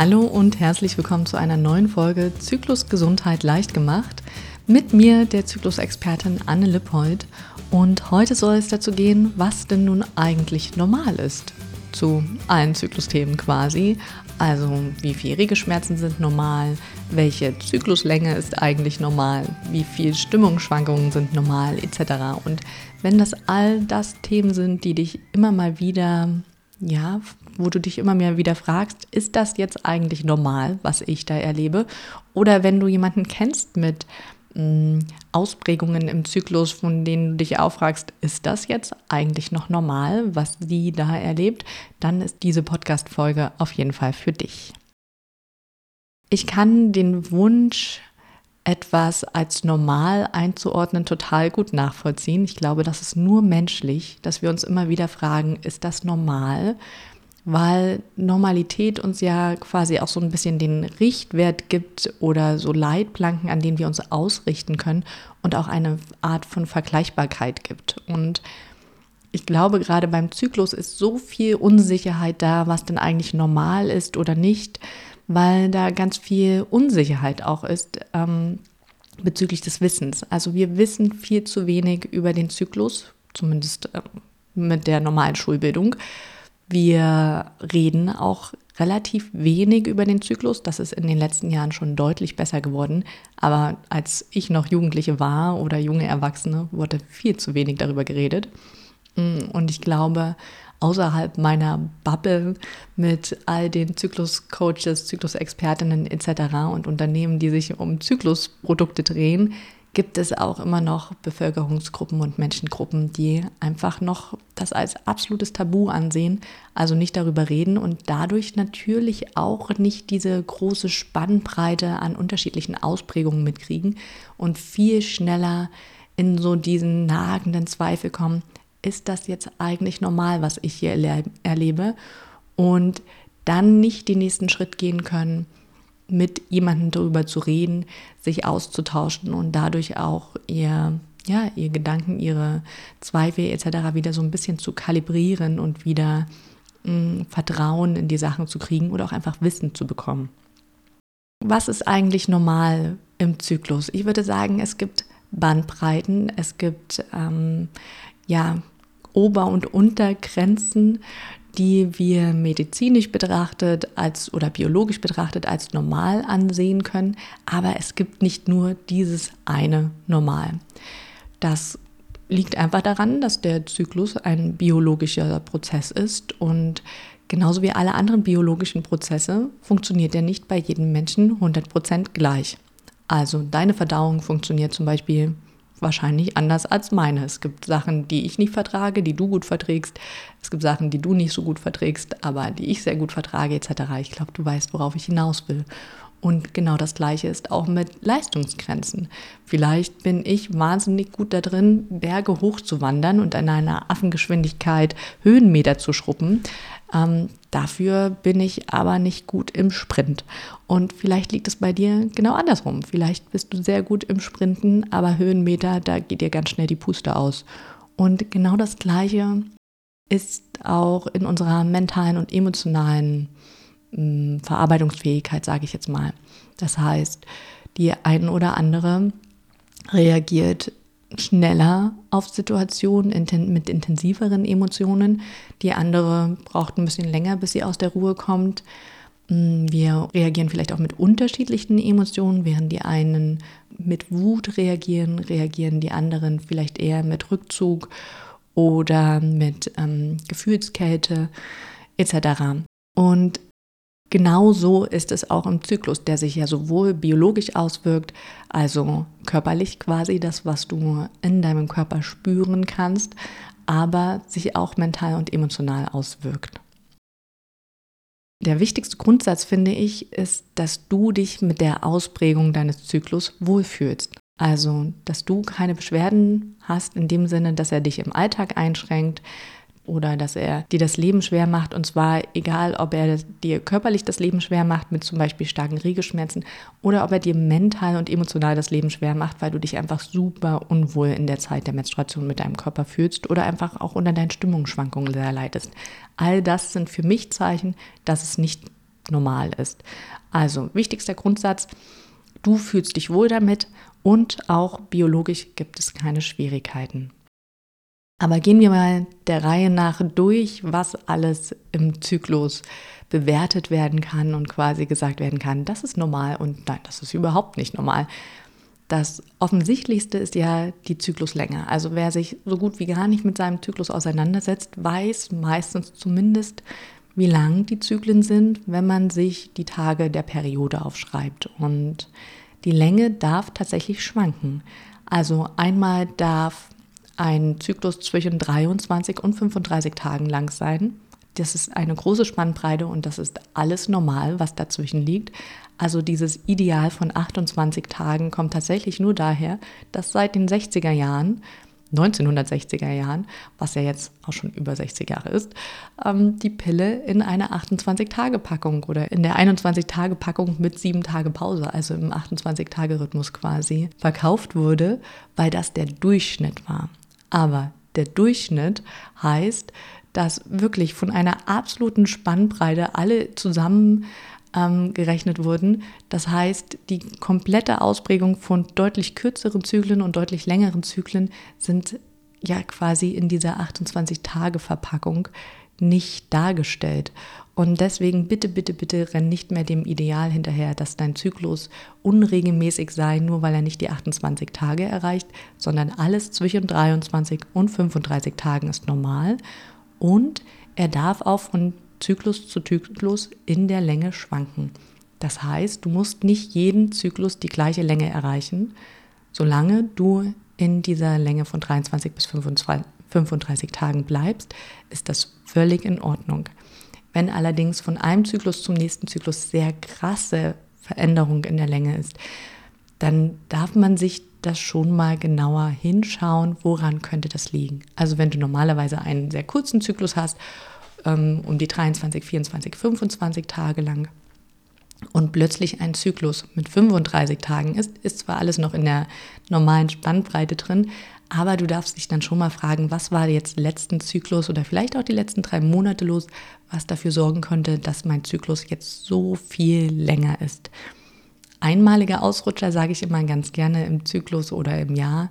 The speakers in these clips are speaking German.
Hallo und herzlich willkommen zu einer neuen Folge Zyklus Gesundheit leicht gemacht. Mit mir, der Zyklusexpertin Anne Lippold. Und heute soll es dazu gehen, was denn nun eigentlich normal ist. Zu allen Zyklusthemen quasi. Also wie viel Regelschmerzen sind normal, welche Zykluslänge ist eigentlich normal, wie viel Stimmungsschwankungen sind normal etc. Und wenn das all das Themen sind, die dich immer mal wieder ja, wo du dich immer mehr wieder fragst, ist das jetzt eigentlich normal, was ich da erlebe? Oder wenn du jemanden kennst mit mh, mm, Ausprägungen im Zyklus, von denen du dich auch ist das jetzt eigentlich noch normal, was die da erlebt, dann ist diese Podcast-Folge auf jeden Fall für dich. Ich kann den Wunsch, etwas als normal einzuordnen, total gut nachvollziehen. Ich glaube, das ist nur menschlich, dass wir uns immer wieder fragen, ist das normal? Weil Normalität uns ja quasi auch so ein bisschen den Richtwert gibt oder so Leitplanken, an denen wir uns ausrichten können und auch eine Art von Vergleichbarkeit gibt. Und ich glaube, gerade beim Zyklus ist so viel Unsicherheit da, was denn eigentlich normal ist oder nicht, weil da ganz viel Unsicherheit auch ist ähm, bezüglich des Wissens. Also wir wissen viel zu wenig über den Zyklus, zumindest äh, mit der normalen Schulbildung. Wir reden auch relativ wenig über den Zyklus. Das ist in den letzten Jahren schon deutlich besser geworden. Aber als ich noch Jugendliche war oder junge Erwachsene, wurde viel zu wenig darüber geredet. Mm, und ich glaube, außerhalb meiner Bubble mit all den Zykluscoaches, Zyklusexpertinnen etc. und Unternehmen, die sich um Zyklusprodukte drehen, gibt es auch immer noch Bevölkerungsgruppen und Menschengruppen, die einfach noch das als absolutes Tabu ansehen, also nicht darüber reden und dadurch natürlich auch nicht diese große Spannbreite an unterschiedlichen Ausprägungen mitkriegen und viel schneller in so diesen nagenden Zweifel kommen, ist das jetzt eigentlich normal, was ich hier erlebe? Und dann nicht den nächsten Schritt gehen können, mit jemandem darüber zu reden, sich auszutauschen und dadurch auch ihr, ja, ihr Gedanken, ihre Zweifel etc. wieder so ein bisschen zu kalibrieren und wieder mh, mm, Vertrauen in die Sachen zu kriegen oder auch einfach Wissen zu bekommen. Was ist eigentlich normal im Zyklus? Ich würde sagen, es gibt Bandbreiten, es gibt ähm, ja Ober- und Untergrenzen, die wir medizinisch betrachtet als oder biologisch betrachtet als normal ansehen können. Aber es gibt nicht nur dieses eine Normal. Das liegt einfach daran, dass der Zyklus ein biologischer Prozess ist und genauso wie alle anderen biologischen Prozesse funktioniert er nicht bei jedem Menschen 100% gleich. Also deine Verdauung funktioniert zum Beispiel wahrscheinlich anders als meine. Es gibt Sachen, die ich nicht vertrage, die du gut verträgst. Es gibt Sachen, die du nicht so gut verträgst, aber die ich sehr gut vertrage etc. Ich glaube, du weißt, worauf ich hinaus will. Und genau das Gleiche ist auch mit Leistungsgrenzen. Vielleicht bin ich wahnsinnig gut da drin, Berge hochzuwandern und an einer Affengeschwindigkeit Höhenmeter zu schruppen. Ähm, dafür bin ich aber nicht gut im Sprint. Und vielleicht liegt es bei dir genau andersrum. Vielleicht bist du sehr gut im Sprinten, aber Höhenmeter, da geht dir ganz schnell die Puste aus. Und genau das Gleiche ist auch in unserer mentalen und emotionalen hm, Verarbeitungsfähigkeit, sage ich jetzt mal. Das heißt, die ein oder andere reagiert schneller auf Situationen mit intensiveren Emotionen. Die andere braucht ein bisschen länger, bis sie aus der Ruhe kommt. Hm, wir reagieren vielleicht auch mit unterschiedlichen Emotionen, während die einen mit Wut reagieren, reagieren die anderen vielleicht eher mit Rückzug oder mit ähm, Gefühlskälte etc. Und Genau so ist es auch im Zyklus, der sich ja sowohl biologisch auswirkt, also körperlich quasi das, was du in deinem Körper spüren kannst, aber sich auch mental und emotional auswirkt. Der wichtigste Grundsatz, finde ich, ist, dass du dich mit der Ausprägung deines Zyklus wohlfühlst. Also, dass du keine Beschwerden hast in dem Sinne, dass er dich im Alltag einschränkt, oder dass er dir das Leben schwer macht. Und zwar egal, ob er dir körperlich das Leben schwer macht mit zum Beispiel starken Regelschmerzen oder ob er dir mental und emotional das Leben schwer macht, weil du dich einfach super unwohl in der Zeit der Menstruation mit deinem Körper fühlst oder einfach auch unter deinen Stimmungsschwankungen sehr leidest. All das sind für mich Zeichen, dass es nicht normal ist. Also wichtigster Grundsatz, du fühlst dich wohl damit und auch biologisch gibt es keine Schwierigkeiten. Aber gehen wir mal der Reihe nach durch, was alles im Zyklus bewertet werden kann und quasi gesagt werden kann, das ist normal und nein, das ist überhaupt nicht normal. Das Offensichtlichste ist ja die Zykluslänge. Also wer sich so gut wie gar nicht mit seinem Zyklus auseinandersetzt, weiß meistens zumindest, wie lang die Zyklen sind, wenn man sich die Tage der Periode aufschreibt. Und die Länge darf tatsächlich schwanken. Also einmal darf ein Zyklus zwischen 23 und 35 Tagen lang sein. Das ist eine große Spannbreite und das ist alles normal, was dazwischen liegt. Also dieses Ideal von 28 Tagen kommt tatsächlich nur daher, dass seit den 60er Jahren 1960er Jahren, was ja jetzt auch schon über 60 Jahre ist, ähm, die Pille in einer 28-Tage-Packung oder in der 21-Tage-Packung mit 7 Tage Pause, also im 28-Tage-Rhythmus quasi, verkauft wurde, weil das der Durchschnitt war. Aber der Durchschnitt heißt, dass wirklich von einer absoluten Spannbreite alle zusammen ähm, gerechnet wurden. Das heißt, die komplette Ausprägung von deutlich kürzeren Zyklen und deutlich längeren Zyklen sind ja quasi in dieser 28-Tage-Verpackung nicht dargestellt. Und deswegen bitte, bitte, bitte renn nicht mehr dem Ideal hinterher, dass dein Zyklus unregelmäßig sei, nur weil er nicht die 28 Tage erreicht, sondern alles zwischen 23 und 35 Tagen ist normal. Und er darf auch von Zyklus zu Zyklus in der Länge schwanken. Das heißt, du musst nicht jeden Zyklus die gleiche Länge erreichen, solange du in dieser Länge von 23 bis 25, 35 Tagen bleibst, ist das völlig in Ordnung. Wenn allerdings von einem Zyklus zum nächsten Zyklus sehr krasse Veränderung in der Länge ist, dann darf man sich das schon mal genauer hinschauen, woran könnte das liegen. Also wenn du normalerweise einen sehr kurzen Zyklus hast ähm, um die 23, 24, 25 Tage lang und plötzlich ein Zyklus mit 35 Tagen ist, ist zwar alles noch in der normalen Spannbreite drin, aber du darfst dich dann schon mal fragen, was war jetzt letzten Zyklus oder vielleicht auch die letzten drei Monate los, was dafür sorgen könnte, dass mein Zyklus jetzt so viel länger ist. Einmalige Ausrutscher sage ich immer ganz gerne im Zyklus oder im Jahr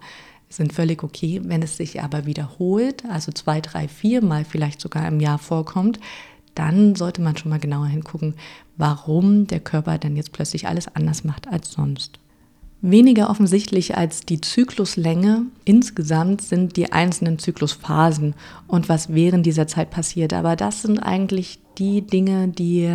sind völlig okay. Wenn es sich aber wiederholt, also zwei, drei, vier Mal vielleicht sogar im Jahr vorkommt, dann sollte man schon mal genauer hingucken, warum der Körper dann jetzt plötzlich alles anders macht als sonst. Weniger offensichtlich als die Zykluslänge insgesamt sind die einzelnen Zyklusphasen und was während dieser Zeit passiert. Aber das sind eigentlich die Dinge, die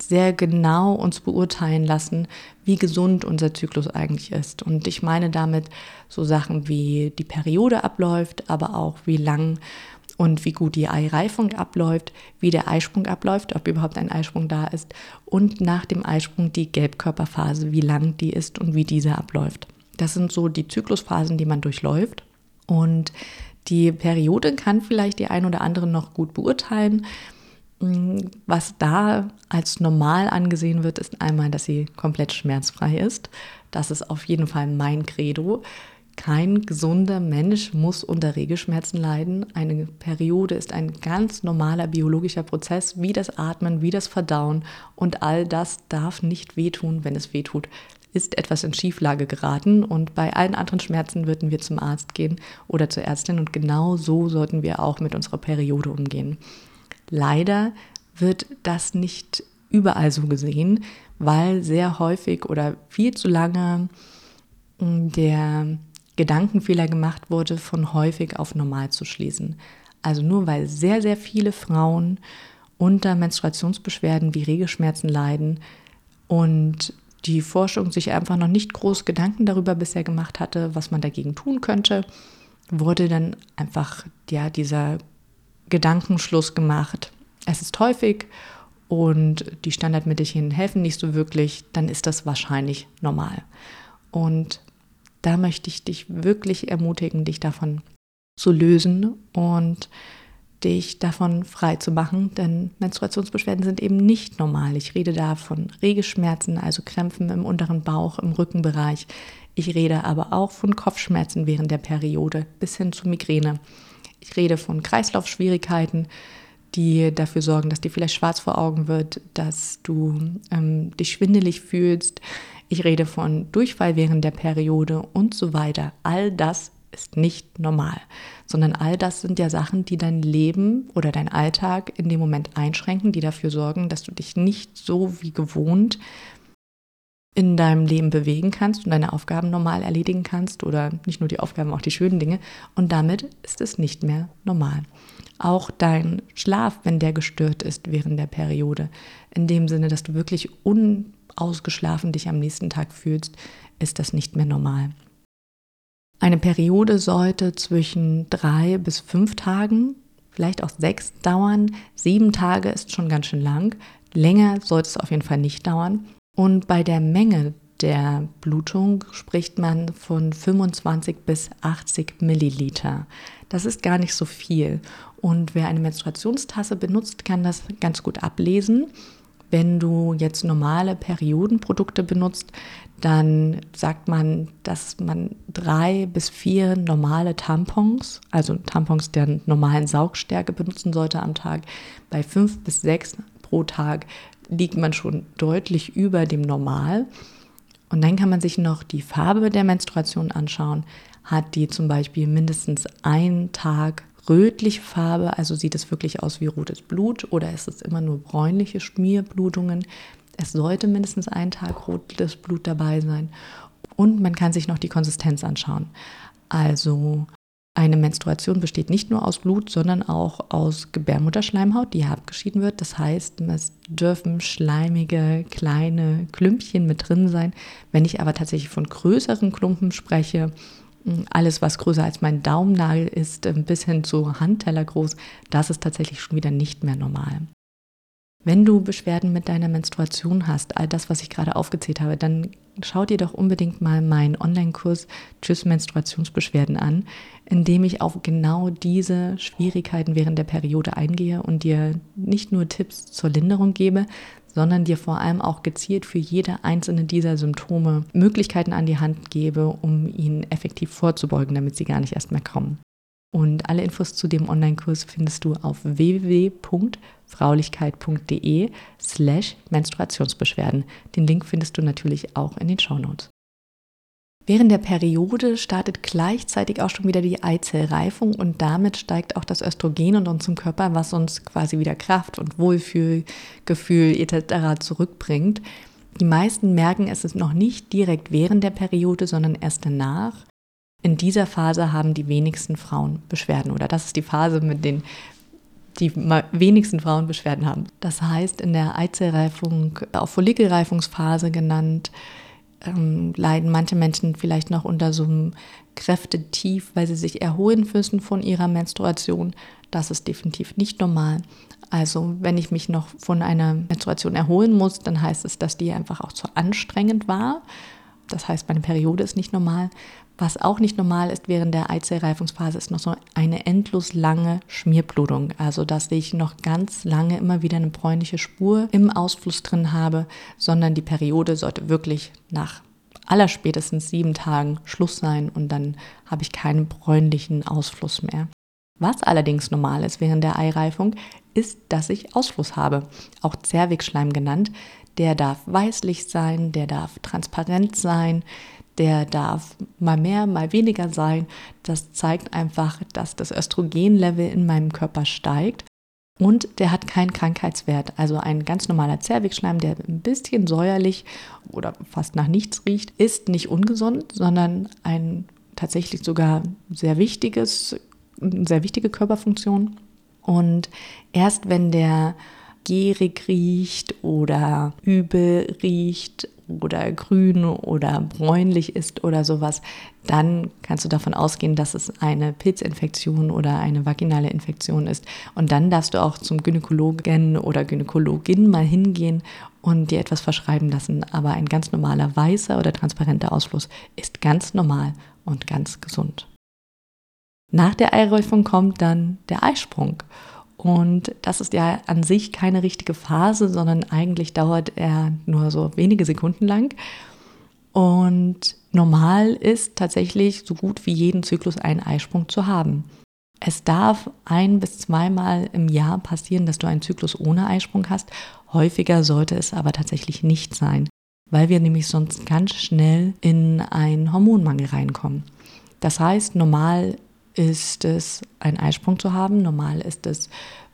sehr genau uns beurteilen lassen, wie gesund unser Zyklus eigentlich ist. Und ich meine damit so Sachen wie die Periode abläuft, aber auch wie lang und wie gut die Eireifung abläuft, wie der Eisprung abläuft, ob überhaupt ein Eisprung da ist und nach dem Eisprung die Gelbkörperphase, wie lang die ist und wie diese abläuft. Das sind so die Zyklusphasen, die man durchläuft und die Periode kann vielleicht die ein oder andere noch gut beurteilen. Was da als normal angesehen wird, ist einmal, dass sie komplett schmerzfrei ist. Das ist auf jeden Fall mein Credo. Kein gesunder Mensch muss unter Regelschmerzen leiden. Eine Periode ist ein ganz normaler biologischer Prozess, wie das Atmen, wie das Verdauen. Und all das darf nicht wehtun. Wenn es wehtut, ist etwas in Schieflage geraten. Und bei allen anderen Schmerzen würden wir zum Arzt gehen oder zur Ärztin. Und genau so sollten wir auch mit unserer Periode umgehen. Leider wird das nicht überall so gesehen, weil sehr häufig oder viel zu lange hm, der Gedankenfehler gemacht wurde, von häufig auf normal zu schließen. Also nur weil sehr, sehr viele Frauen unter Menstruationsbeschwerden wie Regelschmerzen leiden und die Forschung sich einfach noch nicht groß Gedanken darüber bisher gemacht hatte, was man dagegen tun könnte, wurde dann einfach ja dieser Gedankenschluss gemacht. Es ist häufig und die Standardmittelchen helfen nicht so wirklich, dann ist das wahrscheinlich normal. Und da möchte ich dich wirklich ermutigen, dich davon zu lösen und dich davon frei zu machen, denn Menstruationsbeschwerden sind eben nicht normal. Ich rede da von Regelschmerzen, also Krämpfen im unteren Bauch, im Rückenbereich. Ich rede aber auch von Kopfschmerzen während der Periode bis hin zu Migräne. Ich rede von Kreislaufschwierigkeiten, die dafür sorgen, dass dir vielleicht schwarz vor Augen wird, dass du ähm, dich schwindelig fühlst. Ich rede von Durchfall während der Periode und so weiter. All das ist nicht normal, sondern all das sind ja Sachen, die dein Leben oder dein Alltag in dem Moment einschränken, die dafür sorgen, dass du dich nicht so wie gewohnt in deinem Leben bewegen kannst und deine Aufgaben normal erledigen kannst oder nicht nur die Aufgaben, auch die schönen Dinge. Und damit ist es nicht mehr normal. Auch dein Schlaf, wenn der gestört ist während der Periode, in dem Sinne, dass du wirklich unausgeschlafen dich am nächsten Tag fühlst, ist das nicht mehr normal. Eine Periode sollte zwischen drei bis fünf Tagen, vielleicht auch sechs dauern. Sieben Tage ist schon ganz schön lang. Länger sollte es auf jeden Fall nicht dauern. Und bei der Menge der Blutung spricht man von 25 bis 80 Milliliter. Das ist gar nicht so viel. Und wer eine Menstruationstasse benutzt, kann das ganz gut ablesen. Wenn du jetzt normale Periodenprodukte benutzt, dann sagt man, dass man drei bis vier normale Tampons, also Tampons der normalen Saugstärke benutzen sollte am Tag. Bei fünf bis sechs pro Tag liegt man schon deutlich über dem Normal. Und dann kann man sich noch die Farbe der Menstruation anschauen. Hat die zum Beispiel mindestens einen Tag rötliche Farbe, also sieht es wirklich aus wie rotes Blut oder ist es immer nur bräunliche Schmierblutungen? Es sollte mindestens einen Tag rotes Blut dabei sein. Und man kann sich noch die Konsistenz anschauen. Also eine Menstruation besteht nicht nur aus Blut, sondern auch aus Gebärmutterschleimhaut, die abgeschieden wird. Das heißt, es dürfen schleimige kleine Klümpchen mit drin sein. Wenn ich aber tatsächlich von größeren Klumpen spreche, alles, was größer als mein Daumennagel ist, bis hin zu Handteller groß, das ist tatsächlich schon wieder nicht mehr normal. Wenn du Beschwerden mit deiner Menstruation hast, all das, was ich gerade aufgezählt habe, dann schau dir doch unbedingt mal meinen Online-Kurs Tschüss Menstruationsbeschwerden an, in dem ich auf genau diese Schwierigkeiten während der Periode eingehe und dir nicht nur Tipps zur Linderung gebe, sondern dir vor allem auch gezielt für jede einzelne dieser Symptome Möglichkeiten an die Hand gebe, um ihnen effektiv vorzubeugen, damit sie gar nicht erst mehr kommen. Und alle Infos zu dem Online-Kurs findest du auf www.fraulichkeit.de slash Menstruationsbeschwerden. Den Link findest du natürlich auch in den Shownotes. Während der Periode startet gleichzeitig auch schon wieder die Eizellreifung und damit steigt auch das Östrogen in unserem Körper, was uns quasi wieder Kraft und Wohlfühlgefühl etc. zurückbringt. Die meisten merken es ist noch nicht direkt während der Periode, sondern erst danach. In dieser Phase haben die wenigsten Frauen Beschwerden oder das ist die Phase, mit den die wenigsten Frauen Beschwerden haben. Das heißt, in der Eizellreifung, auch Follikelreifungsphase genannt, ähm, leiden manche Menschen vielleicht noch unter so einem Kräftetief, weil sie sich erholen müssen von ihrer Menstruation. Das ist definitiv nicht normal. Also wenn ich mich noch von einer Menstruation erholen muss, dann heißt es, dass die einfach auch zu anstrengend war. Das heißt, meine Periode ist nicht normal. Was auch nicht normal ist während der Eizellreifungsphase, ist noch so eine endlos lange Schmierblutung. Also, dass ich noch ganz lange immer wieder eine bräunliche Spur im Ausfluss drin habe, sondern die Periode sollte wirklich nach allerspätestens sieben Tagen Schluss sein und dann habe ich keinen bräunlichen Ausfluss mehr. Was allerdings normal ist während der Eireifung, ist, dass ich Ausfluss habe, auch Zervixschleim genannt. Der darf weißlich sein, der darf transparent sein, der darf mal mehr, mal weniger sein. Das zeigt einfach, dass das Östrogenlevel in meinem Körper steigt. Und der hat keinen Krankheitswert. Also ein ganz normaler Zervixschleim, der ein bisschen säuerlich oder fast nach nichts riecht, ist nicht ungesund, sondern ein tatsächlich sogar sehr wichtiges, sehr wichtige Körperfunktion. Und erst wenn der gierig riecht oder übel riecht oder grün oder bräunlich ist oder sowas, dann kannst du davon ausgehen, dass es eine Pilzinfektion oder eine vaginale Infektion ist. Und dann darfst du auch zum Gynäkologen oder Gynäkologin mal hingehen und dir etwas verschreiben lassen. Aber ein ganz normaler weißer oder transparenter Ausfluss ist ganz normal und ganz gesund. Nach der Eiräufung kommt dann der Eisprung. Und das ist ja an sich keine richtige Phase, sondern eigentlich dauert er nur so wenige Sekunden lang. Und normal ist tatsächlich so gut wie jeden Zyklus einen Eisprung zu haben. Es darf ein bis zweimal im Jahr passieren, dass du einen Zyklus ohne Eisprung hast. Häufiger sollte es aber tatsächlich nicht sein, weil wir nämlich sonst ganz schnell in einen Hormonmangel reinkommen. Das heißt, normal ist es, einen Eisprung zu haben. Normal ist es,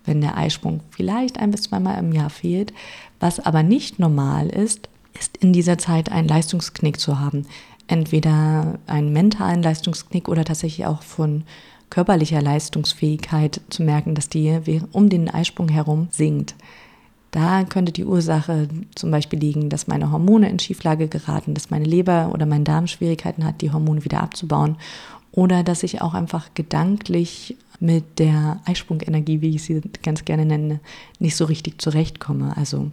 wenn der Eisprung vielleicht ein bis zweimal im Jahr fehlt. Was aber nicht normal ist, ist in dieser Zeit einen Leistungsknick zu haben. Entweder einen mentalen Leistungsknick oder tatsächlich auch von körperlicher Leistungsfähigkeit zu merken, dass die um den Eisprung herum sinkt. Da könnte die Ursache zum Beispiel liegen, dass meine Hormone in Schieflage geraten, dass meine Leber oder mein Darm Schwierigkeiten hat, die Hormone wieder abzubauen oder dass ich auch einfach gedanklich mit der Eisprungenergie, wie ich sie ganz gerne nenne, nicht so richtig zurechtkomme. Also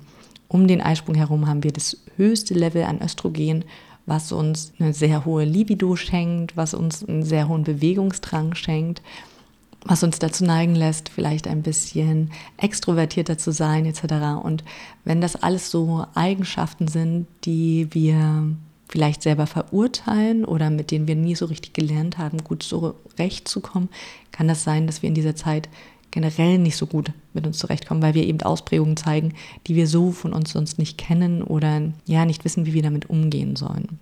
um den Eisprung herum haben wir das höchste Level an Östrogen was uns eine sehr hohe Libido schenkt, was uns einen sehr hohen Bewegungsdrang schenkt, was uns dazu neigen lässt, vielleicht ein bisschen extrovertierter zu sein etc. Und wenn das alles so Eigenschaften sind, die wir vielleicht selber verurteilen oder mit denen wir nie so richtig gelernt haben, gut zurechtzukommen, kann das sein, dass wir in dieser Zeit generell nicht so gut mit uns zurechtkommen, weil wir eben Ausprägungen zeigen, die wir so von uns sonst nicht kennen oder ja nicht wissen, wie wir damit umgehen sollen.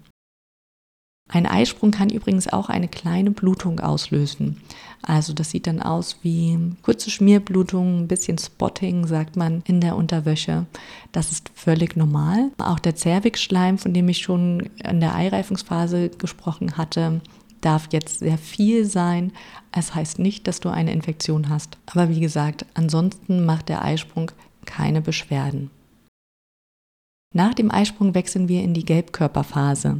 Ein Eisprung kann übrigens auch eine kleine Blutung auslösen. Also das sieht dann aus wie kurze Schmierblutung, ein bisschen Spotting, sagt man in der Unterwäsche. Das ist völlig normal. Auch der Zervixschleim, von dem ich schon in der Eireifungsphase gesprochen hatte, darf jetzt sehr viel sein. Es heißt nicht, dass du eine Infektion hast. Aber wie gesagt, ansonsten macht der Eisprung keine Beschwerden. Nach dem Eisprung wechseln wir in die Gelbkörperphase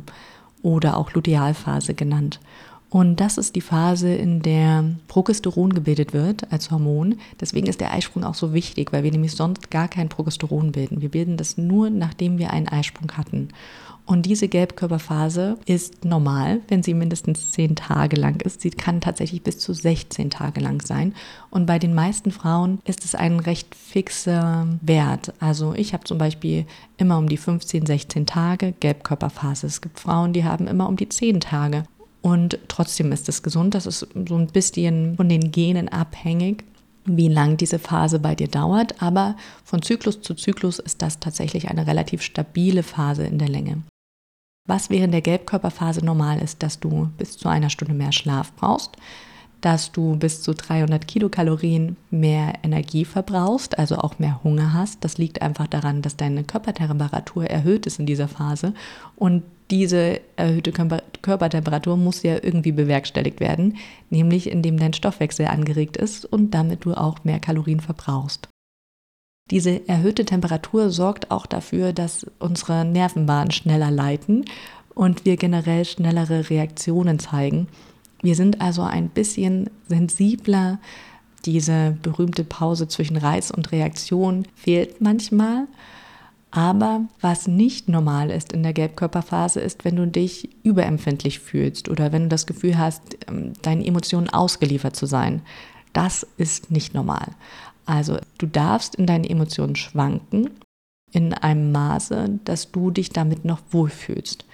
oder auch Lutealphase genannt. Und das ist die Phase, in der Progesteron gebildet wird als Hormon. Deswegen ist der Eisprung auch so wichtig, weil wir nämlich sonst gar kein Progesteron bilden. Wir bilden das nur, nachdem wir einen Eisprung hatten. Und diese Gelbkörperphase ist normal, wenn sie mindestens 10 Tage lang ist. Sie kann tatsächlich bis zu 16 Tage lang sein. Und bei den meisten Frauen ist es ein recht fixer Wert. Also ich habe zum Beispiel immer um die 15, 16 Tage Gelbkörperphase. Es gibt Frauen, die haben immer um die 10 Tage. Und trotzdem ist es gesund. Das ist so ein bisschen von den Genen abhängig wie lang diese Phase bei dir dauert, aber von Zyklus zu Zyklus ist das tatsächlich eine relativ stabile Phase in der Länge. Was während der Gelbkörperphase normal ist, dass du bis zu einer Stunde mehr Schlaf brauchst, dass du bis zu 300 Kilokalorien mehr Energie verbrauchst, also auch mehr Hunger hast. Das liegt einfach daran, dass deine Körpertemperatur erhöht ist in dieser Phase und diese erhöhte Körpertemperatur muss ja irgendwie bewerkstelligt werden, nämlich indem dein Stoffwechsel angeregt ist und damit du auch mehr Kalorien verbrauchst. Diese erhöhte Temperatur sorgt auch dafür, dass unsere Nervenbahnen schneller leiten und wir generell schnellere Reaktionen zeigen. Wir sind also ein bisschen sensibler. Diese berühmte Pause zwischen Reiz und Reaktion fehlt manchmal. Aber was nicht normal ist in der Gelbkörperphase, ist, wenn du dich überempfindlich fühlst oder wenn du das Gefühl hast, ähm, deinen Emotionen ausgeliefert zu sein. Das ist nicht normal. Also du darfst in deinen Emotionen schwanken in einem Maße, dass du dich damit noch wohlfühlst.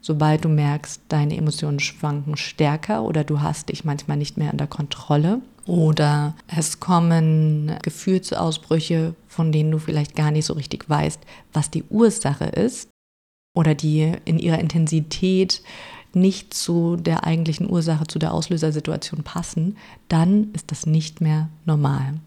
Sobald du merkst, deine Emotionen schwanken stärker oder du hast dich manchmal nicht mehr unter Kontrolle oder es kommen Gefühlsausbrüche, von denen du vielleicht gar nicht so richtig weißt, was die Ursache ist oder die in ihrer Intensität nicht zu der eigentlichen Ursache, zu der Auslösersituation passen, dann ist das nicht mehr normal.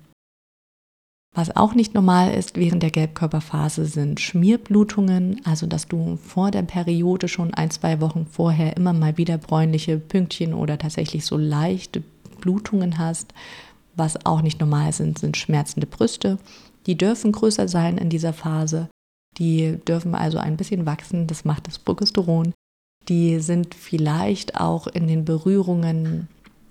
Was auch nicht normal ist während der Gelbkörperphase sind Schmierblutungen, also dass du vor der Periode schon ein, zwei Wochen vorher immer mal wieder bräunliche Pünktchen oder tatsächlich so leichte Blutungen hast. Was auch nicht normal sind, sind schmerzende Brüste. Die dürfen größer sein in dieser Phase. Die dürfen also ein bisschen wachsen, das macht das Progesteron. Die sind vielleicht auch in den Berührungen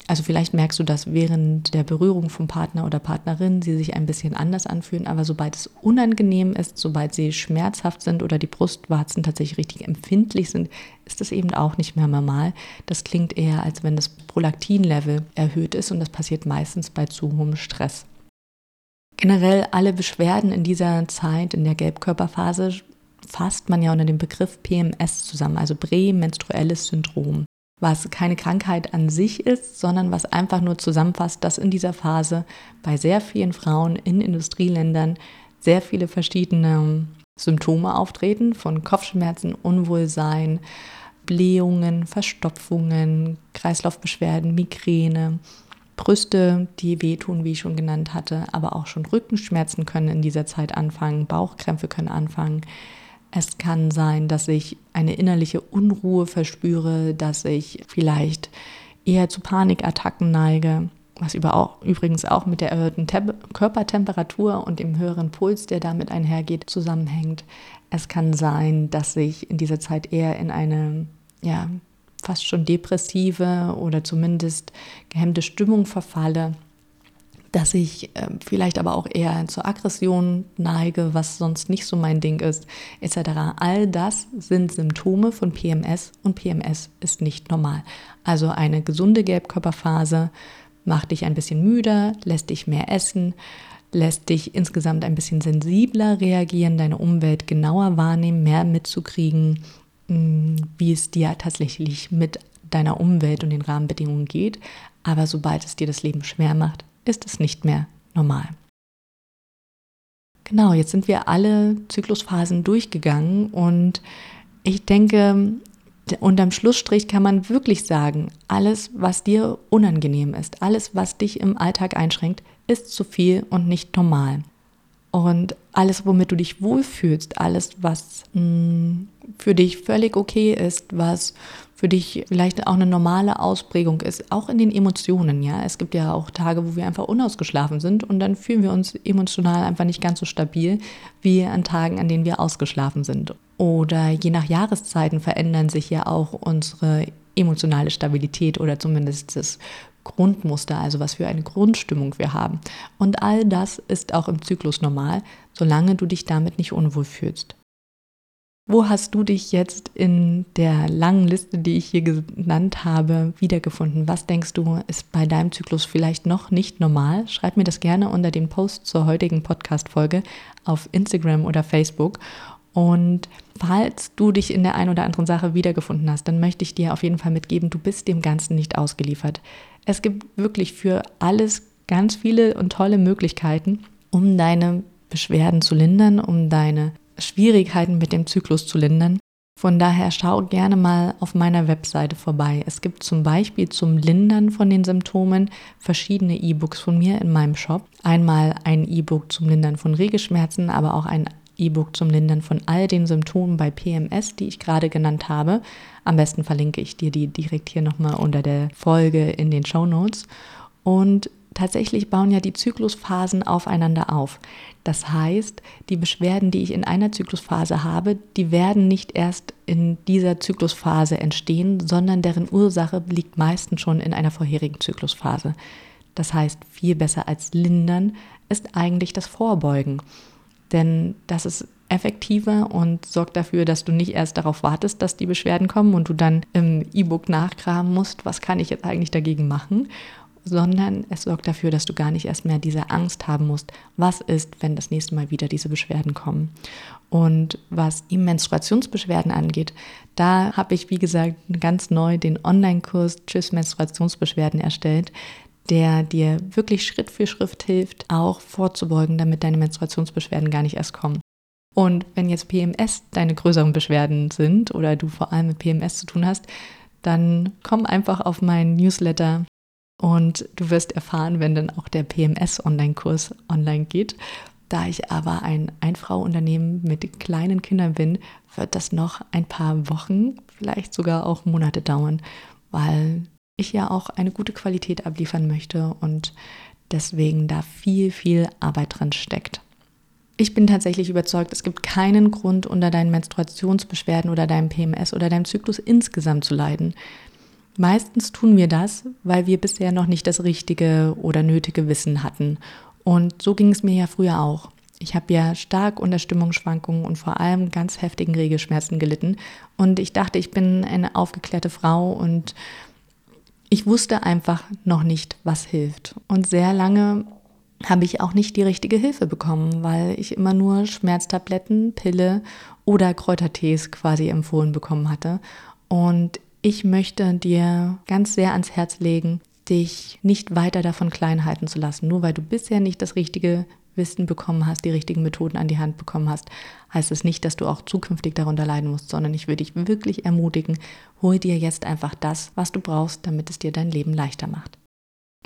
also vielleicht merkst du, dass während der Berührung vom Partner oder Partnerin sie sich ein bisschen anders anfühlen, aber sobald es unangenehm ist, sobald sie schmerzhaft sind oder die Brustwarzen tatsächlich richtig empfindlich sind, ist das eben auch nicht mehr normal. Das klingt eher, als wenn das Prolaktinlevel erhöht ist und das passiert meistens bei zu hohem Stress. Generell alle Beschwerden in dieser Zeit, in der Gelbkörperphase, fasst man ja unter dem Begriff PMS zusammen, also prämenstruelles Syndrom. Was keine Krankheit an sich ist, sondern was einfach nur zusammenfasst, dass in dieser Phase bei sehr vielen Frauen in Industrieländern sehr viele verschiedene Symptome auftreten, von Kopfschmerzen, Unwohlsein, Blähungen, Verstopfungen, Kreislaufbeschwerden, Migräne, Brüste, die wehtun, wie ich schon genannt hatte, aber auch schon Rückenschmerzen können in dieser Zeit anfangen, Bauchkrämpfe können anfangen. Es kann sein, dass ich eine innerliche Unruhe verspüre, dass ich vielleicht eher zu Panikattacken neige, was auch, übrigens auch mit der erhöhten Tem Körpertemperatur und dem höheren Puls, der damit einhergeht, zusammenhängt. Es kann sein, dass ich in dieser Zeit eher in eine ja, fast schon depressive oder zumindest gehemmte Stimmung verfalle, dass ich äh, vielleicht aber auch eher zur Aggression neige, was sonst nicht so mein Ding ist, etc. All das sind Symptome von PMS und PMS ist nicht normal. Also eine gesunde Gelbkörperphase macht dich ein bisschen müder, lässt dich mehr essen, lässt dich insgesamt ein bisschen sensibler reagieren, deine Umwelt genauer wahrnehmen, mehr mitzukriegen, mm, wie es dir tatsächlich mit deiner Umwelt und den Rahmenbedingungen geht. Aber sobald es dir das Leben schwer macht, ist es nicht mehr normal. Genau, jetzt sind wir alle Zyklusphasen durchgegangen und ich denke, unterm Schlussstrich kann man wirklich sagen, alles, was dir unangenehm ist, alles, was dich im Alltag einschränkt, ist zu viel und nicht normal. Und alles, womit du dich wohlfühlst, alles, was mh, mm, für dich völlig okay ist, was für dich vielleicht auch eine normale Ausprägung ist, auch in den Emotionen, ja. Es gibt ja auch Tage, wo wir einfach unausgeschlafen sind und dann fühlen wir uns emotional einfach nicht ganz so stabil wie an Tagen, an denen wir ausgeschlafen sind. Oder je nach Jahreszeiten verändern sich ja auch unsere emotionale Stabilität oder zumindest das Grundmuster, also was für eine Grundstimmung wir haben. Und all das ist auch im Zyklus normal, solange du dich damit nicht unwohl fühlst. Wo hast du dich jetzt in der langen Liste, die ich hier genannt habe, wiedergefunden? Was denkst du, ist bei deinem Zyklus vielleicht noch nicht normal? Schreib mir das gerne unter den Post zur heutigen Podcast-Folge auf Instagram oder Facebook. Und falls du dich in der einen oder anderen Sache wiedergefunden hast, dann möchte ich dir auf jeden Fall mitgeben, du bist dem Ganzen nicht ausgeliefert. Es gibt wirklich für alles ganz viele und tolle Möglichkeiten, um deine Beschwerden zu lindern, um deine Schwierigkeiten mit dem Zyklus zu lindern. Von daher schau gerne mal auf meiner Webseite vorbei. Es gibt zum Beispiel zum Lindern von den Symptomen verschiedene E-Books von mir in meinem Shop. Einmal ein E-Book zum Lindern von Regelschmerzen, aber auch ein E-Book zum Lindern von all den Symptomen bei PMS, die ich gerade genannt habe. Am besten verlinke ich dir die direkt hier nochmal unter der Folge in den Show Notes. Und tatsächlich bauen ja die Zyklusphasen aufeinander auf. Das heißt, die Beschwerden, die ich in einer Zyklusphase habe, die werden nicht erst in dieser Zyklusphase entstehen, sondern deren Ursache liegt meistens schon in einer vorherigen Zyklusphase. Das heißt, viel besser als lindern ist eigentlich das Vorbeugen. Denn das ist effektiver und sorgt dafür, dass du nicht erst darauf wartest, dass die Beschwerden kommen und du dann im E-Book nachkramen musst, was kann ich jetzt eigentlich dagegen machen, sondern es sorgt dafür, dass du gar nicht erst mehr diese Angst haben musst, was ist, wenn das nächste Mal wieder diese Beschwerden kommen. Und was die Menstruationsbeschwerden angeht, da habe ich, wie gesagt, ganz neu den Online-Kurs Tschüss Menstruationsbeschwerden erstellt, der dir wirklich Schritt für Schritt hilft, auch vorzubeugen, damit deine Menstruationsbeschwerden gar nicht erst kommen. Und wenn jetzt PMS deine größeren Beschwerden sind oder du vor allem mit PMS zu tun hast, dann komm einfach auf meinen Newsletter und du wirst erfahren, wenn dann auch der PMS-Online-Kurs online geht. Da ich aber ein Einfrau-Unternehmen mit kleinen Kindern bin, wird das noch ein paar Wochen, vielleicht sogar auch Monate dauern, weil ich ja auch eine gute Qualität abliefern möchte und deswegen da viel, viel Arbeit drin steckt. Ich bin tatsächlich überzeugt, es gibt keinen Grund, unter deinen Menstruationsbeschwerden oder deinem PMS oder deinem Zyklus insgesamt zu leiden. Meistens tun wir das, weil wir bisher noch nicht das richtige oder nötige Wissen hatten. Und so ging es mir ja früher auch. Ich habe ja stark unter Stimmungsschwankungen und vor allem ganz heftigen Regelschmerzen gelitten. Und ich dachte, ich bin eine aufgeklärte Frau und ich wusste einfach noch nicht, was hilft. Und sehr lange habe ich auch nicht die richtige Hilfe bekommen, weil ich immer nur Schmerztabletten, Pille oder Kräutertees quasi empfohlen bekommen hatte. Und ich möchte dir ganz sehr ans Herz legen, dich nicht weiter davon klein halten zu lassen. Nur weil du bisher nicht das richtige Wissen bekommen hast, die richtigen Methoden an die Hand bekommen hast, heißt es nicht, dass du auch zukünftig darunter leiden musst, sondern ich würde dich wirklich ermutigen, hol dir jetzt einfach das, was du brauchst, damit es dir dein Leben leichter macht.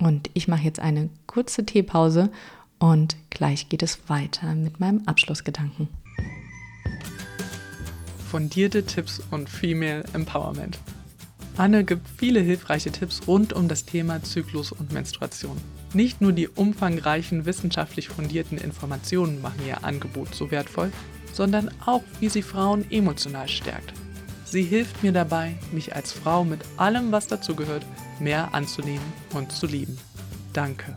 Und ich mache jetzt eine kurze Teepause und gleich geht es weiter mit meinem Abschlussgedanken. Fundierte Tipps und Female Empowerment. Anne gibt viele hilfreiche Tipps rund um das Thema Zyklus und Menstruation. Nicht nur die umfangreichen wissenschaftlich fundierten Informationen machen ihr Angebot so wertvoll, sondern auch, wie sie Frauen emotional stärkt. Sie hilft mir dabei, mich als Frau mit allem, was dazugehört, mehr anzunehmen und zu lieben. Danke.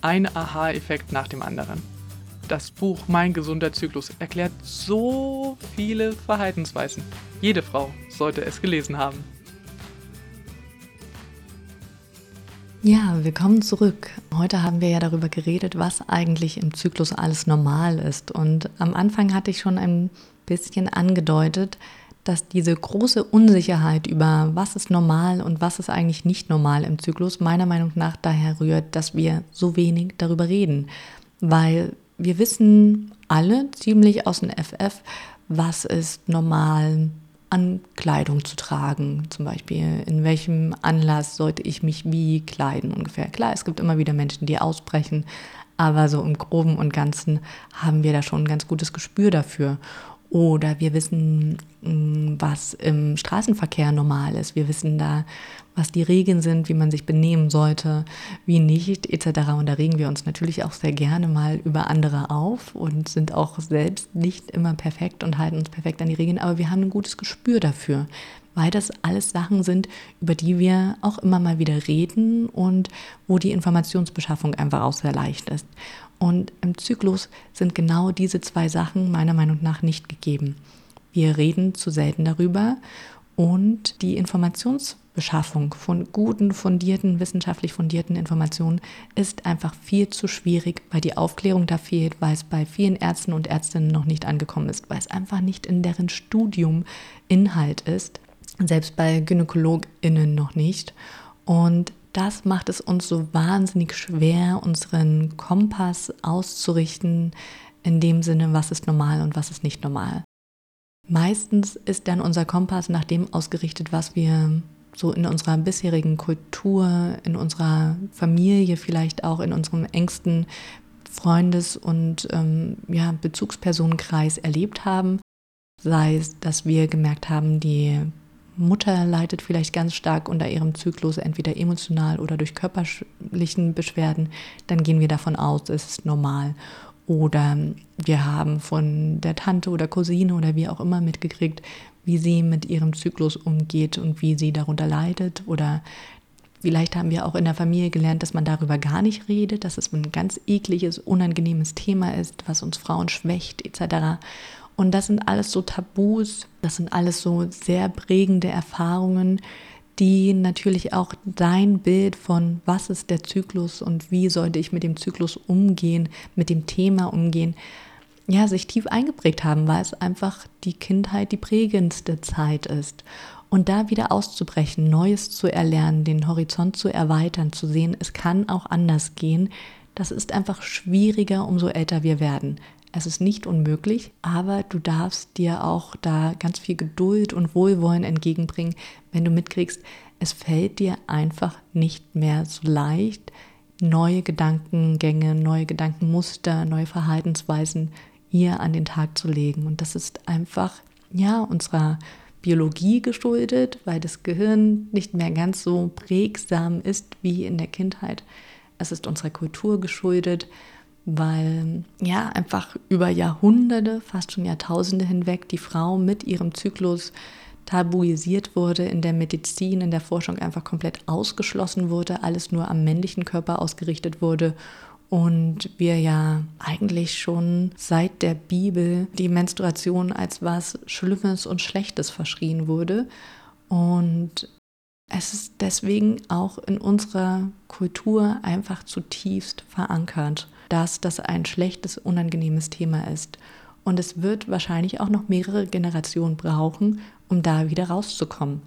Ein Aha-Effekt nach dem anderen. Das Buch Mein gesunder Zyklus erklärt so viele Verhaltensweisen. Jede Frau sollte es gelesen haben. Ja, willkommen zurück. Heute haben wir ja darüber geredet, was eigentlich im Zyklus alles normal ist. Und am Anfang hatte ich schon ein bisschen angedeutet, dass diese große Unsicherheit über was ist normal und was ist eigentlich nicht normal im Zyklus meiner Meinung nach daher rührt, dass wir so wenig darüber reden. Weil wir wissen alle ziemlich aus dem FF, was ist normal an Kleidung zu tragen. Zum Beispiel, in welchem Anlass sollte ich mich wie kleiden ungefähr. Klar, es gibt immer wieder Menschen, die ausbrechen, aber so im groben und ganzen haben wir da schon ein ganz gutes Gespür dafür. Oder wir wissen, mm, was im Straßenverkehr normal ist. Wir wissen da, was die Regeln sind, wie man sich benehmen sollte, wie nicht, etc. Und da regen wir uns natürlich auch sehr gerne mal über andere auf und sind auch selbst nicht immer perfekt und halten uns perfekt an die Regeln, aber wir haben ein gutes Gespür dafür, weil das alles Sachen sind, über die wir auch immer mal wieder reden und wo die Informationsbeschaffung einfach auch sehr leicht ist. Und im Zyklus sind genau diese zwei Sachen meiner Meinung nach nicht gegeben. Wir reden zu selten darüber und die Informationsbeschaffung von guten, fundierten, wissenschaftlich fundierten Informationen ist einfach viel zu schwierig, weil die Aufklärung da fehlt, weil es bei vielen Ärzten und Ärztinnen noch nicht angekommen ist, weil es einfach nicht in deren Studium Inhalt ist, selbst bei GynäkologInnen noch nicht. Und das macht es uns so wahnsinnig schwer, unseren Kompass auszurichten, in dem Sinne, was ist normal und was ist nicht normal. Meistens ist dann unser Kompass nach dem ausgerichtet, was wir so in unserer bisherigen Kultur, in unserer Familie, vielleicht auch in unserem engsten Freundes- und ähm, ja, Bezugspersonenkreis erlebt haben. Sei es, dass wir gemerkt haben, die Mutter leidet vielleicht ganz stark unter ihrem Zyklus, entweder emotional oder durch körperlichen Beschwerden, dann gehen wir davon aus, es ist normal. Oder wir haben von der Tante oder Cousine oder wie auch immer mitgekriegt, wie sie mit ihrem Zyklus umgeht und wie sie darunter leidet. Oder vielleicht haben wir auch in der Familie gelernt, dass man darüber gar nicht redet, dass es ein ganz ekliges, unangenehmes Thema ist, was uns Frauen schwächt etc. Und das sind alles so Tabus, das sind alles so sehr prägende Erfahrungen, die natürlich auch dein Bild von was ist der Zyklus und wie sollte ich mit dem Zyklus umgehen, mit dem Thema umgehen, ja, sich tief eingeprägt haben, weil es einfach die Kindheit die prägendste Zeit ist. Und da wieder auszubrechen, Neues zu erlernen, den Horizont zu erweitern, zu sehen, es kann auch anders gehen, das ist einfach schwieriger, umso älter wir werden. Es ist nicht unmöglich, aber du darfst dir auch da ganz viel Geduld und Wohlwollen entgegenbringen, wenn du mitkriegst, es fällt dir einfach nicht mehr so leicht, neue Gedankengänge, neue Gedankenmuster, neue Verhaltensweisen hier an den Tag zu legen. Und das ist einfach, ja, unserer Biologie geschuldet, weil das Gehirn nicht mehr ganz so prägsam ist wie in der Kindheit. Es ist unserer Kultur geschuldet weil ja einfach über Jahrhunderte, fast schon Jahrtausende hinweg die Frau mit ihrem Zyklus tabuisiert wurde, in der Medizin, in der Forschung einfach komplett ausgeschlossen wurde, alles nur am männlichen Körper ausgerichtet wurde und wir ja eigentlich schon seit der Bibel die Menstruation als was Schlimmes und Schlechtes verschrien wurde. Und es ist deswegen auch in unserer Kultur einfach zutiefst verankert dass das ein schlechtes, unangenehmes Thema ist. Und es wird wahrscheinlich auch noch mehrere Generationen brauchen, um da wieder rauszukommen.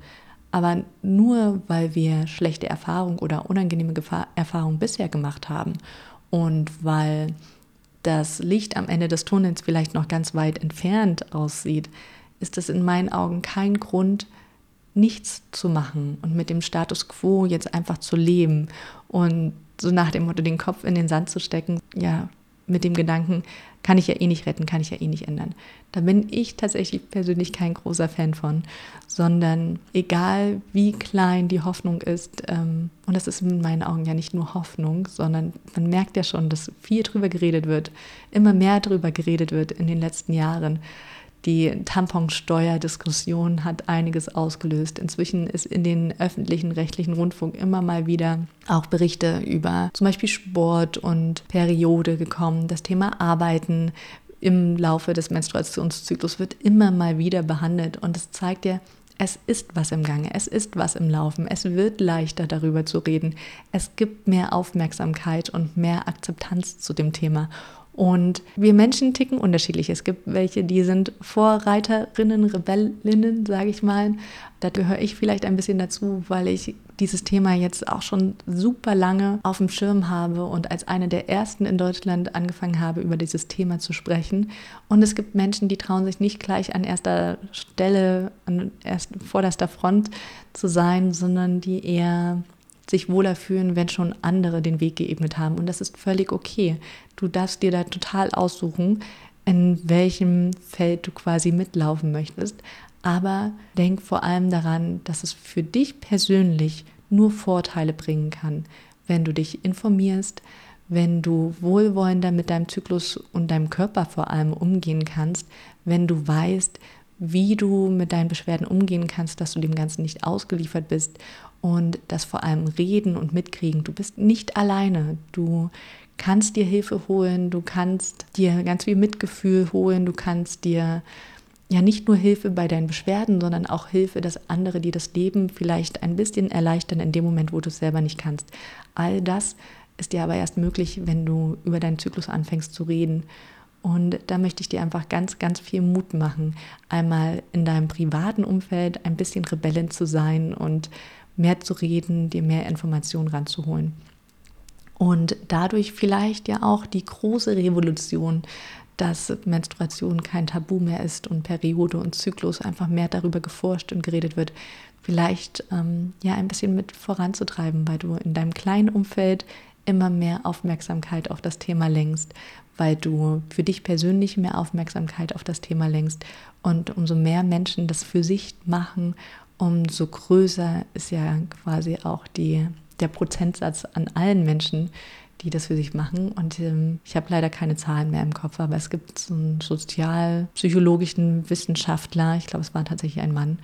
Aber nur weil wir schlechte Erfahrungen oder unangenehme Erfahrungen bisher gemacht haben und weil das Licht am Ende des Tunnels vielleicht noch ganz weit entfernt aussieht, ist es in meinen Augen kein Grund, nichts zu machen und mit dem Status quo jetzt einfach zu leben und so nach dem Motto den Kopf in den Sand zu stecken, ja, mit dem Gedanken, kann ich ja eh nicht retten, kann ich ja eh nicht ändern. Da bin ich tatsächlich persönlich kein großer Fan von, sondern egal wie klein die Hoffnung ist, ähm, und das ist in meinen Augen ja nicht nur Hoffnung, sondern man merkt ja schon, dass viel drüber geredet wird, immer mehr drüber geredet wird in den letzten Jahren. Die Tamponsteuerdiskussion hat einiges ausgelöst. Inzwischen ist in den öffentlichen rechtlichen Rundfunk immer mal wieder auch Berichte über zum Beispiel Sport und Periode gekommen. Das Thema Arbeiten im Laufe des Menstruationszyklus wird immer mal wieder behandelt und es zeigt ja, es ist was im Gange, es ist was im Laufen, es wird leichter darüber zu reden, es gibt mehr Aufmerksamkeit und mehr Akzeptanz zu dem Thema. Und wir Menschen ticken unterschiedlich. Es gibt welche, die sind Vorreiterinnen, Rebellinnen, sage ich mal. Da gehöre ich vielleicht ein bisschen dazu, weil ich dieses Thema jetzt auch schon super lange auf dem Schirm habe und als eine der ersten in Deutschland angefangen habe, über dieses Thema zu sprechen. Und es gibt Menschen, die trauen sich nicht gleich an erster Stelle, an erst vorderster Front zu sein, sondern die eher sich wohler fühlen, wenn schon andere den Weg geebnet haben. Und das ist völlig okay. Du darfst dir da total aussuchen, in welchem Feld du quasi mitlaufen möchtest. Aber denk vor allem daran, dass es für dich persönlich nur Vorteile bringen kann, wenn du dich informierst, wenn du wohlwollender mit deinem Zyklus und deinem Körper vor allem umgehen kannst, wenn du weißt, wie du mit deinen Beschwerden umgehen kannst, dass du dem Ganzen nicht ausgeliefert bist und das vor allem reden und mitkriegen. Du bist nicht alleine. Du kannst dir Hilfe holen, du kannst dir ganz viel Mitgefühl holen, du kannst dir ja nicht nur Hilfe bei deinen Beschwerden, sondern auch Hilfe, dass andere dir das Leben vielleicht ein bisschen erleichtern in dem Moment, wo du es selber nicht kannst. All das ist dir aber erst möglich, wenn du über deinen Zyklus anfängst zu reden. Und da möchte ich dir einfach ganz, ganz viel Mut machen, einmal in deinem privaten Umfeld ein bisschen Rebellin zu sein und mehr zu reden, dir mehr Informationen ranzuholen. Und dadurch vielleicht ja auch die große Revolution, dass Menstruation kein Tabu mehr ist und Periode und Zyklus einfach mehr darüber geforscht und geredet wird, vielleicht ähm, ja ein bisschen mit voranzutreiben, weil du in deinem kleinen Umfeld immer mehr Aufmerksamkeit auf das Thema lenkst, weil du für dich persönlich mehr Aufmerksamkeit auf das Thema lenkst und umso mehr Menschen das für sich machen umso größer ist ja quasi auch die, der Prozentsatz an allen Menschen, die das für sich machen. Und ähm, ich habe leider keine Zahlen mehr im Kopf, aber es gibt so einen sozialpsychologischen Wissenschaftler, ich glaube, es war tatsächlich ein Mann,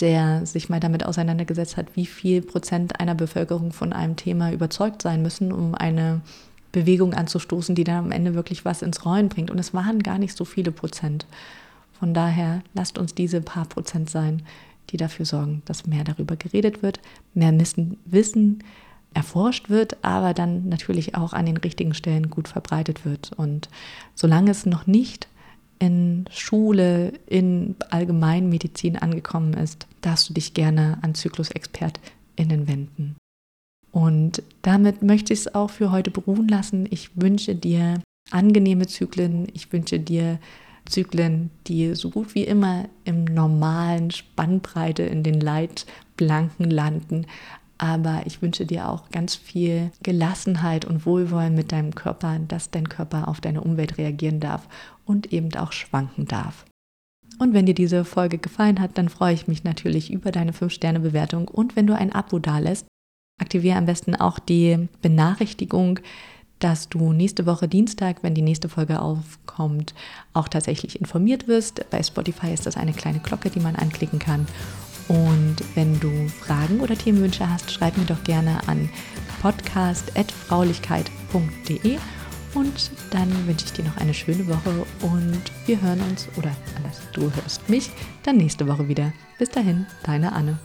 der sich mal damit auseinandergesetzt hat, wie viel Prozent einer Bevölkerung von einem Thema überzeugt sein müssen, um eine Bewegung anzustoßen, die dann am Ende wirklich was ins Rollen bringt. Und es waren gar nicht so viele Prozent. Von daher lasst uns diese paar Prozent sein, die dafür sorgen, dass mehr darüber geredet wird, mehr Wissen erforscht wird, aber dann natürlich auch an den richtigen Stellen gut verbreitet wird. Und solange es noch nicht in Schule, in Allgemeinmedizin angekommen ist, darfst du dich gerne an ZyklusexpertInnen wenden. Und damit möchte ich es auch für heute beruhen lassen. Ich wünsche dir angenehme Zyklen. Ich wünsche dir Zyklen, die so gut wie immer im normalen Spannbreite in den Leitblanken landen. Aber ich wünsche dir auch ganz viel Gelassenheit und Wohlwollen mit deinem Körper, dass dein Körper auf deine Umwelt reagieren darf und eben auch schwanken darf. Und wenn dir diese Folge gefallen hat, dann freue ich mich natürlich über deine 5-Sterne-Bewertung und wenn du ein Abo dalässt, aktiviere am besten auch die Benachrichtigung, dass du nächste Woche Dienstag, wenn die nächste Folge aufkommt, auch tatsächlich informiert wirst. Bei Spotify ist das eine kleine Glocke, die man anklicken kann. Und wenn du Fragen oder Themenwünsche hast, schreib mir doch gerne an podcast.fraulichkeit.de. Und dann wünsche ich dir noch eine schöne Woche und wir hören uns, oder anders, du hörst mich dann nächste Woche wieder. Bis dahin, deine Anne.